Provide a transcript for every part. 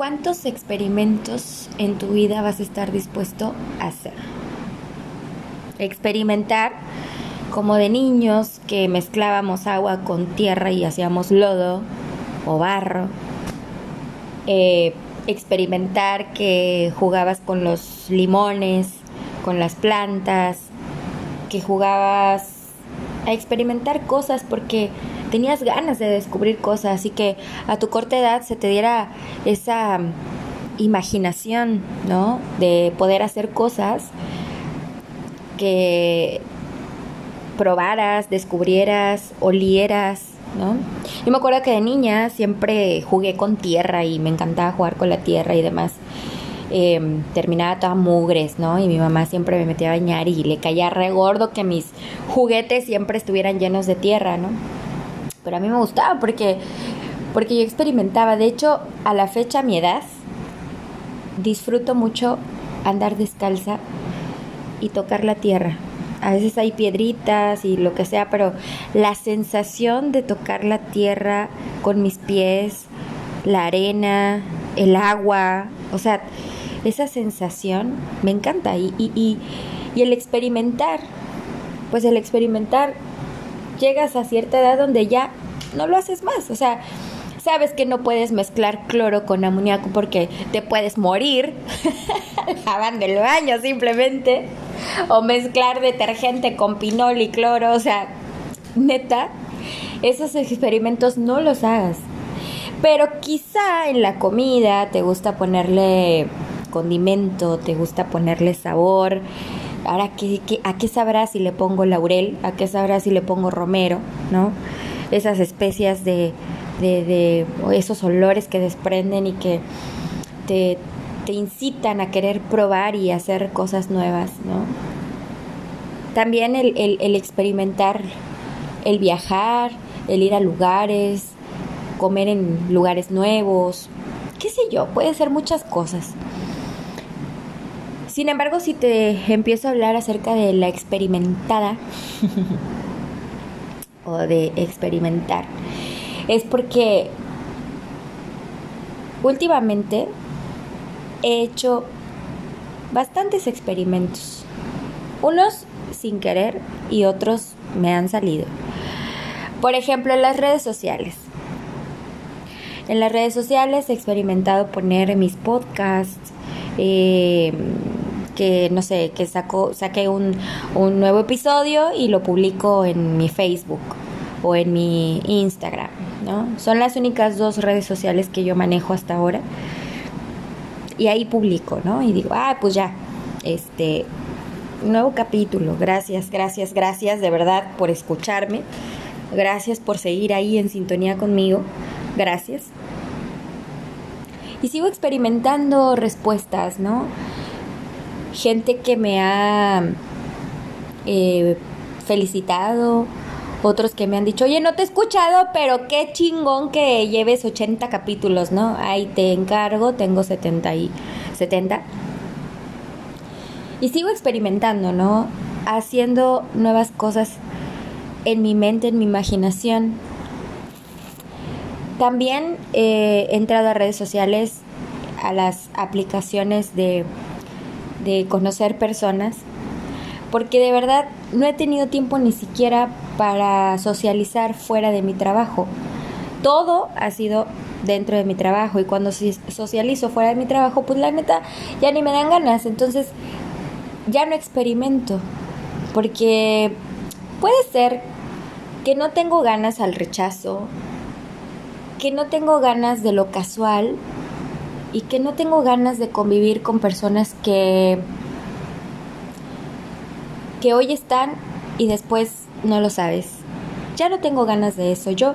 ¿Cuántos experimentos en tu vida vas a estar dispuesto a hacer? Experimentar como de niños que mezclábamos agua con tierra y hacíamos lodo o barro. Eh, experimentar que jugabas con los limones, con las plantas, que jugabas a experimentar cosas porque tenías ganas de descubrir cosas y que a tu corta edad se te diera esa imaginación, ¿no? De poder hacer cosas que probaras, descubrieras, olieras, ¿no? Yo me acuerdo que de niña siempre jugué con tierra y me encantaba jugar con la tierra y demás. Em, terminaba toda mugres, ¿no? Y mi mamá siempre me metía a bañar y le caía re gordo que mis juguetes siempre estuvieran llenos de tierra, ¿no? Pero a mí me gustaba porque, porque yo experimentaba. De hecho, a la fecha, a mi edad, disfruto mucho andar descalza y tocar la tierra. A veces hay piedritas y lo que sea, pero la sensación de tocar la tierra con mis pies, la arena, el agua, o sea, esa sensación me encanta y, y, y, el experimentar, pues el experimentar, llegas a cierta edad donde ya no lo haces más, o sea, sabes que no puedes mezclar cloro con amoníaco porque te puedes morir lavando el baño simplemente, o mezclar detergente con pinol y cloro, o sea, neta, esos experimentos no los hagas. Pero quizá en la comida te gusta ponerle condimento, te gusta ponerle sabor. Ahora, ¿qué, a qué sabrá si le pongo laurel? ¿A qué sabrá si le pongo romero? ¿No? Esas especias de, de, esos olores que desprenden y que te, te incitan a querer probar y hacer cosas nuevas, ¿no? También el, el, el experimentar, el viajar, el ir a lugares, comer en lugares nuevos, qué sé yo, puede ser muchas cosas. Sin embargo, si te empiezo a hablar acerca de la experimentada o de experimentar, es porque últimamente he hecho bastantes experimentos. Unos sin querer y otros me han salido. Por ejemplo, en las redes sociales. En las redes sociales he experimentado poner mis podcasts, eh, que no sé, que saco, saqué un, un nuevo episodio y lo publico en mi Facebook o en mi Instagram, ¿no? Son las únicas dos redes sociales que yo manejo hasta ahora. Y ahí publico, ¿no? Y digo, ah, pues ya, este, nuevo capítulo. Gracias, gracias, gracias de verdad por escucharme. Gracias por seguir ahí en sintonía conmigo. Gracias. Y sigo experimentando respuestas, ¿no? Gente que me ha eh, felicitado, otros que me han dicho, oye, no te he escuchado, pero qué chingón que lleves 80 capítulos, ¿no? Ahí te encargo, tengo 70 y 70. Y sigo experimentando, ¿no? Haciendo nuevas cosas en mi mente, en mi imaginación. También eh, he entrado a redes sociales, a las aplicaciones de de conocer personas, porque de verdad no he tenido tiempo ni siquiera para socializar fuera de mi trabajo. Todo ha sido dentro de mi trabajo y cuando socializo fuera de mi trabajo, pues la neta ya ni me dan ganas, entonces ya no experimento, porque puede ser que no tengo ganas al rechazo, que no tengo ganas de lo casual, y que no tengo ganas de convivir con personas que que hoy están y después no lo sabes. Ya no tengo ganas de eso. Yo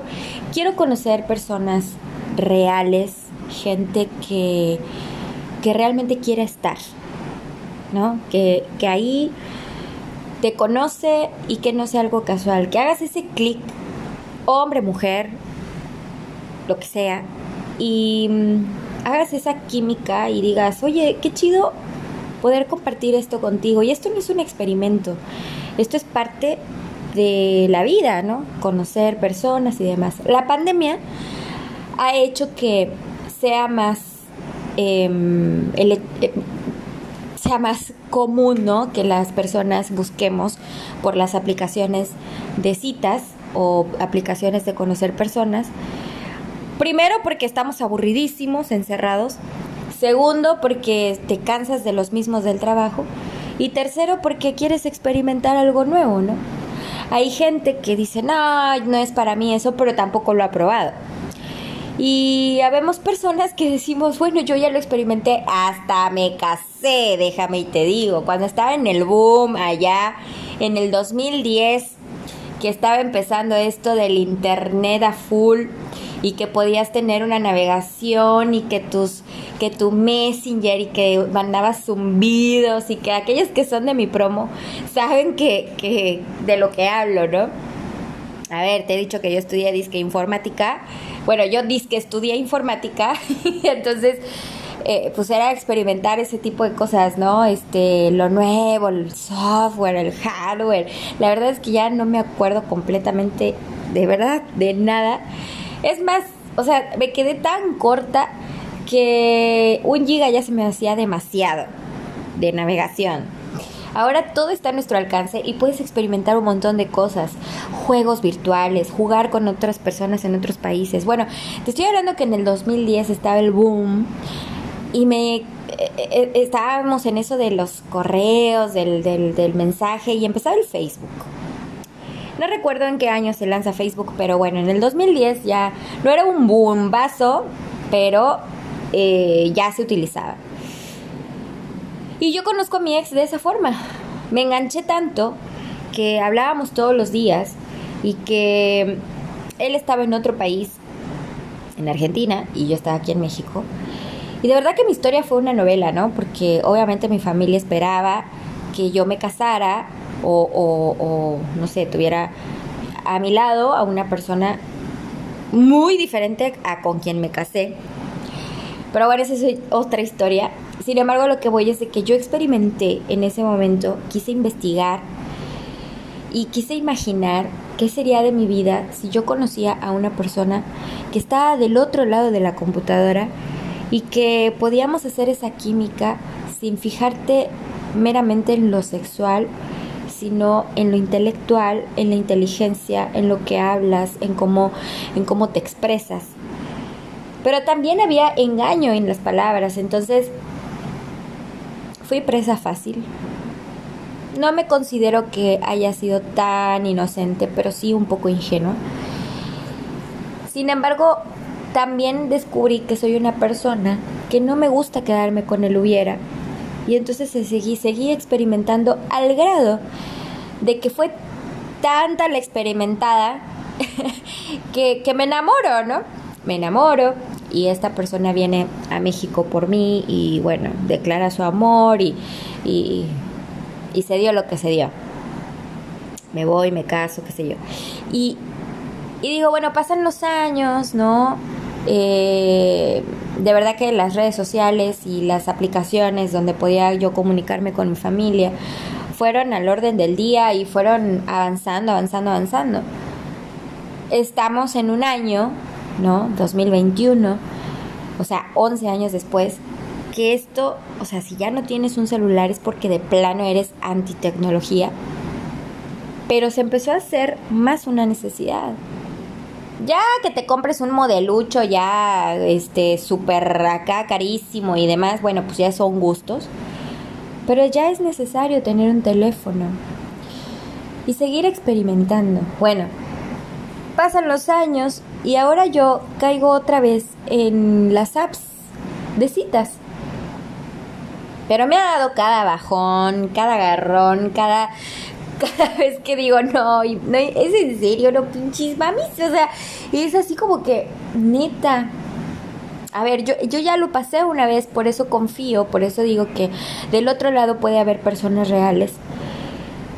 quiero conocer personas reales, gente que que realmente quiera estar, ¿no? Que, que ahí te conoce y que no sea algo casual, que hagas ese clic, hombre, mujer, lo que sea, y hagas esa química y digas, oye, qué chido poder compartir esto contigo. Y esto no es un experimento, esto es parte de la vida, ¿no? Conocer personas y demás. La pandemia ha hecho que sea más em, eh, sea más común, ¿no? Que las personas busquemos por las aplicaciones de citas o aplicaciones de conocer personas. Primero porque estamos aburridísimos, encerrados. Segundo porque te cansas de los mismos del trabajo. Y tercero porque quieres experimentar algo nuevo, ¿no? Hay gente que dice, no, no es para mí eso, pero tampoco lo ha probado. Y habemos personas que decimos, bueno, yo ya lo experimenté, hasta me casé, déjame y te digo, cuando estaba en el boom allá en el 2010, que estaba empezando esto del internet a full y que podías tener una navegación y que tus que tu messenger y que mandabas zumbidos y que aquellos que son de mi promo saben que, que de lo que hablo, ¿no? A ver, te he dicho que yo estudié disque informática. Bueno, yo disque estudié informática, entonces eh, pues era experimentar ese tipo de cosas, ¿no? Este, lo nuevo, el software, el hardware. La verdad es que ya no me acuerdo completamente, de verdad, de nada. Es más, o sea, me quedé tan corta que un giga ya se me hacía demasiado de navegación. Ahora todo está a nuestro alcance y puedes experimentar un montón de cosas, juegos virtuales, jugar con otras personas en otros países. Bueno, te estoy hablando que en el 2010 estaba el boom y me eh, eh, estábamos en eso de los correos, del, del, mensaje y empezaba el Facebook. No recuerdo en qué año se lanza Facebook, pero bueno, en el 2010 ya no era un bombazo, pero eh, ya se utilizaba. Y yo conozco a mi ex de esa forma. Me enganché tanto que hablábamos todos los días y que él estaba en otro país, en Argentina, y yo estaba aquí en México. Y de verdad que mi historia fue una novela, ¿no? Porque obviamente mi familia esperaba que yo me casara o, no sé, tuviera a mi lado a una persona muy diferente a con quien me casé. Pero bueno, esa es otra historia. Sin embargo, lo que voy es de que yo experimenté en ese momento, quise investigar y quise imaginar qué sería de mi vida si yo conocía a una persona que estaba del otro lado de la computadora y que podíamos hacer esa química sin fijarte meramente en lo sexual, sino en lo intelectual, en la inteligencia, en lo que hablas, en cómo, en cómo te expresas. Pero también había engaño en las palabras, entonces fui presa fácil. No me considero que haya sido tan inocente, pero sí un poco ingenua. Sin embargo, también descubrí que soy una persona que no me gusta quedarme con el hubiera. Y entonces seguí, seguí experimentando al grado de que fue tanta la experimentada que, que me enamoro, ¿no? Me enamoro y esta persona viene a México por mí y bueno, declara su amor y, y, y se dio lo que se dio. Me voy, me caso, qué sé yo. Y, y digo, bueno, pasan los años, ¿no? Eh, de verdad que las redes sociales y las aplicaciones donde podía yo comunicarme con mi familia fueron al orden del día y fueron avanzando, avanzando, avanzando. Estamos en un año, ¿no? 2021, o sea, 11 años después, que esto, o sea, si ya no tienes un celular es porque de plano eres antitecnología, pero se empezó a hacer más una necesidad. Ya que te compres un modelucho ya, este, súper acá carísimo y demás, bueno, pues ya son gustos. Pero ya es necesario tener un teléfono y seguir experimentando. Bueno, pasan los años y ahora yo caigo otra vez en las apps de citas. Pero me ha dado cada bajón, cada agarrón, cada cada vez que digo, no, no es en serio, no pinches mamis, o sea, es así como que, neta. A ver, yo, yo ya lo pasé una vez, por eso confío, por eso digo que del otro lado puede haber personas reales,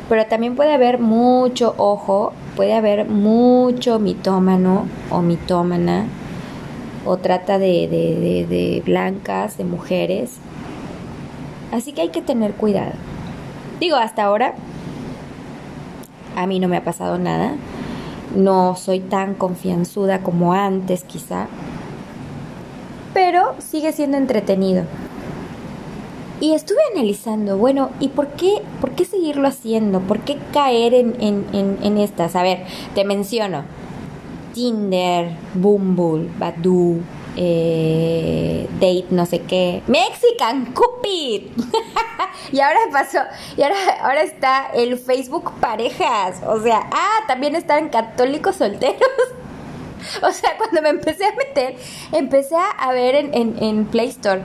pero también puede haber mucho ojo, puede haber mucho mitómano o mitómana, o trata de, de, de blancas, de mujeres. Así que hay que tener cuidado. Digo, hasta ahora a mí no me ha pasado nada. No soy tan confianzuda como antes quizá. pero sigue siendo entretenido. Y estuve analizando, bueno, ¿y por qué, por qué seguirlo haciendo? ¿Por qué caer en, en, en, estas? A ver, te menciono. Tinder, Bumble, Badoo, eh, Date, no sé qué. Mexican Cupid. y ahora pasó, y ahora, ahora está el Facebook Parejas. O sea, ah, también están católicos solteros. o sea, cuando me empecé a meter, empecé a ver en, en, en Play Store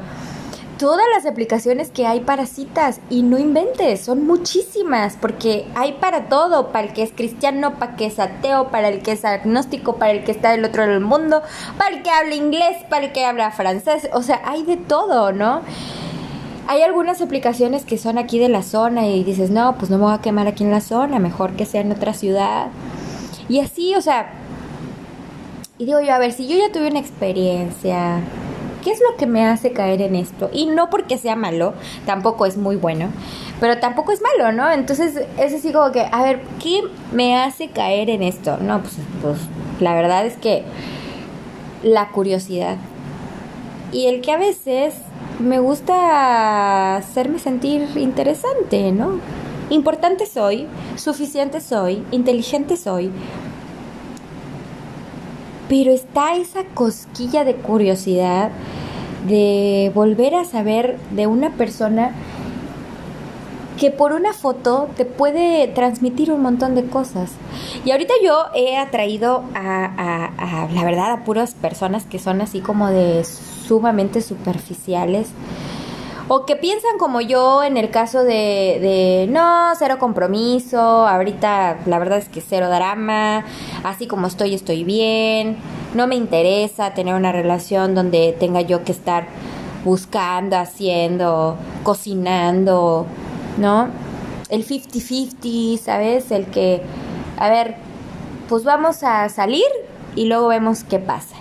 todas las aplicaciones que hay para citas y no inventes, son muchísimas porque hay para todo, para el que es cristiano, para el que es ateo, para el que es agnóstico, para el que está del otro lado del mundo, para el que habla inglés, para el que habla francés, o sea, hay de todo, ¿no? Hay algunas aplicaciones que son aquí de la zona y dices, no, pues no me voy a quemar aquí en la zona, mejor que sea en otra ciudad. Y así, o sea, y digo yo, a ver, si yo ya tuve una experiencia, ¿Qué es lo que me hace caer en esto? Y no porque sea malo, tampoco es muy bueno, pero tampoco es malo, ¿no? Entonces es así como que, a ver, ¿qué me hace caer en esto? No, pues, pues la verdad es que la curiosidad. Y el que a veces me gusta hacerme sentir interesante, ¿no? Importante soy, suficiente soy, inteligente soy, pero está esa cosquilla de curiosidad de volver a saber de una persona que por una foto te puede transmitir un montón de cosas. Y ahorita yo he atraído a, a, la verdad, a puras personas que son así como de sumamente superficiales o que piensan como yo en el caso de, de, no, cero compromiso, ahorita la verdad es que cero drama, así como estoy estoy bien, no me interesa tener una relación donde tenga yo que estar buscando, haciendo, cocinando, ¿no? El 50-50, ¿sabes? El que, a ver, pues vamos a salir y luego vemos qué pasa.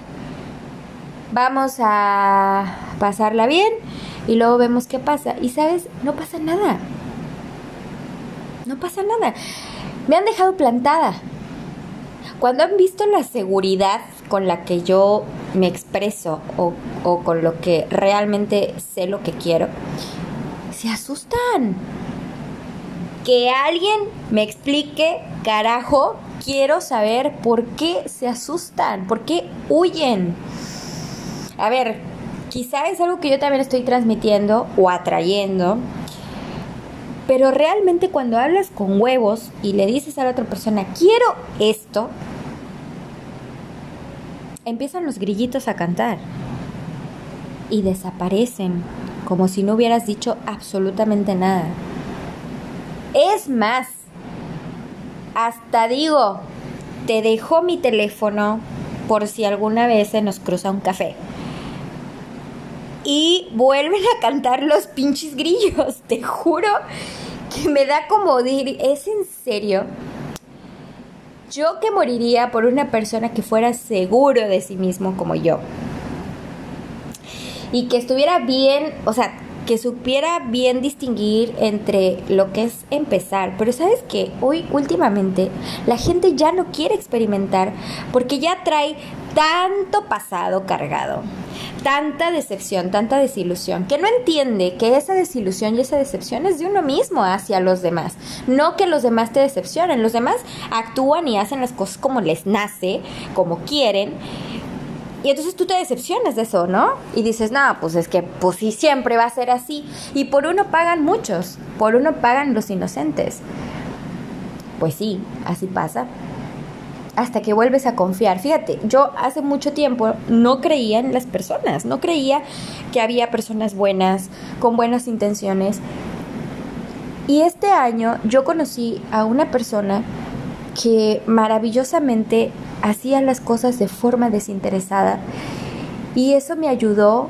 Vamos a pasarla bien y luego vemos qué pasa. Y sabes, no pasa nada. No pasa nada. Me han dejado plantada. Cuando han visto la seguridad con la que yo me expreso o, o con lo que realmente sé lo que quiero, se asustan. Que alguien me explique, carajo, quiero saber por qué se asustan, por qué huyen. A ver, Quizá es algo que yo también estoy transmitiendo o atrayendo. Pero realmente cuando hablas con huevos y le dices a la otra persona, quiero esto, empiezan los grillitos a cantar y desaparecen como si no hubieras dicho absolutamente nada. Es más, hasta digo, te dejo mi teléfono por si alguna vez se nos cruza un café y vuelven a cantar los pinches grillos. Te juro que me da como decir, ¿es en serio? Yo que moriría por una persona que fuera seguro de sí mismo como yo. Y que estuviera bien, o sea, que supiera bien distinguir entre lo que es empezar. Pero sabes que hoy últimamente la gente ya no quiere experimentar porque ya trae tanto pasado cargado tanta decepción, tanta desilusión, que no entiende que esa desilusión y esa decepción es de uno mismo hacia los demás, no que los demás te decepcionen, los demás actúan y hacen las cosas como les nace, como quieren. Y entonces tú te decepcionas de eso, ¿no? Y dices, no, pues es que pues sí, siempre va a ser así. Y por uno pagan muchos, por uno pagan los inocentes. Pues sí, así pasa hasta que vuelves a confiar. Fíjate, yo hace mucho tiempo no creía en las personas, no creía que había personas buenas, con buenas intenciones. Y este año yo conocí a una persona que maravillosamente hacía las cosas de forma desinteresada y eso me ayudó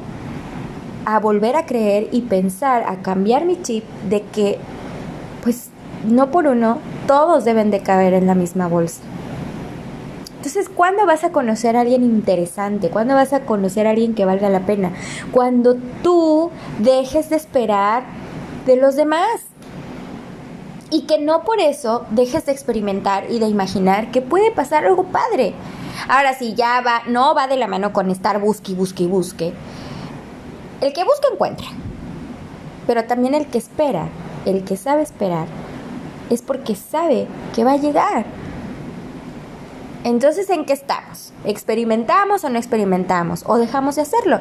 a volver a creer y pensar, a cambiar mi chip de que pues no por uno todos deben de caber en la misma bolsa. Entonces, ¿cuándo vas a conocer a alguien interesante? ¿Cuándo vas a conocer a alguien que valga la pena? Cuando tú dejes de esperar de los demás. Y que no por eso dejes de experimentar y de imaginar que puede pasar algo padre. Ahora sí, ya va, no va de la mano con estar busque, busque, busque. El que busca encuentra. Pero también el que espera, el que sabe esperar, es porque sabe que va a llegar. Entonces, ¿en qué estamos? ¿Experimentamos o no experimentamos? ¿O dejamos de hacerlo?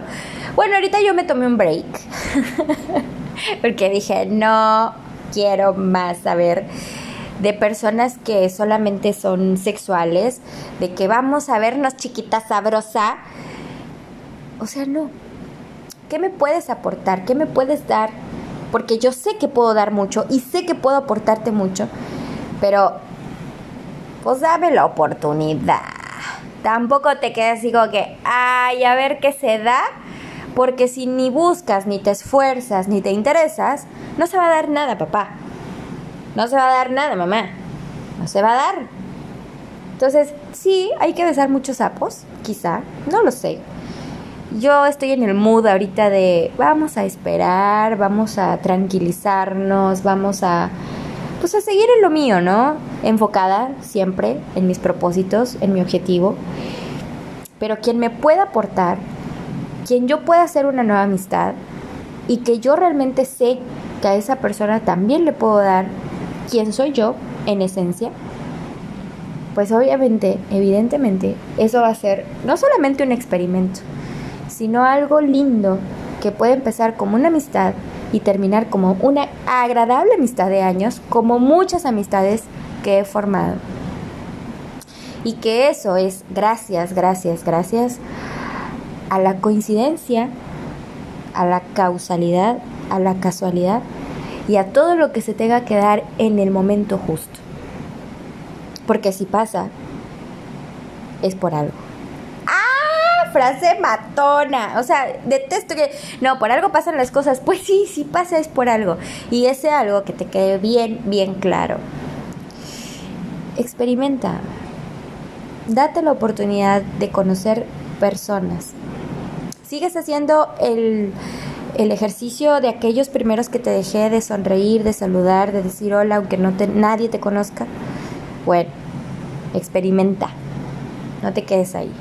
Bueno, ahorita yo me tomé un break. porque dije, no quiero más saber de personas que solamente son sexuales, de que vamos a vernos chiquita sabrosa. O sea, no. ¿Qué me puedes aportar? ¿Qué me puedes dar? Porque yo sé que puedo dar mucho y sé que puedo aportarte mucho, pero pues dame la oportunidad. Tampoco te quedes así como que, ay, a ver qué se da, porque si ni buscas, ni te esfuerzas, ni te interesas, no se va a dar nada, papá. No se va a dar nada, mamá. No se va a dar. Entonces, sí, hay que besar muchos sapos, quizá, no lo sé. Yo estoy en el mood ahorita de vamos a esperar, vamos a tranquilizarnos, vamos a pues a seguir en lo mío, ¿no? Enfocada siempre en mis propósitos, en mi objetivo. Pero quien me pueda aportar, quien yo pueda hacer una nueva amistad y que yo realmente sé que a esa persona también le puedo dar quién soy yo en esencia, pues obviamente, evidentemente, eso va a ser no solamente un experimento, sino algo lindo que puede empezar como una amistad y terminar como una agradable amistad de años, como muchas amistades que he formado. Y que eso es gracias, gracias, gracias a la coincidencia, a la causalidad, a la casualidad y a todo lo que se tenga que dar en el momento justo. Porque si pasa, es por algo frase matona. O sea, detesto que. No, por algo pasan las cosas. Pues sí, sí pasa, es por algo. Y ese algo que te quede bien, bien claro. Experimenta. Date la oportunidad de conocer personas. Sigues haciendo el, el ejercicio de aquellos primeros que te dejé de sonreír, de saludar, de decir hola, aunque no te, nadie te conozca. Bueno, experimenta. No te quedes ahí.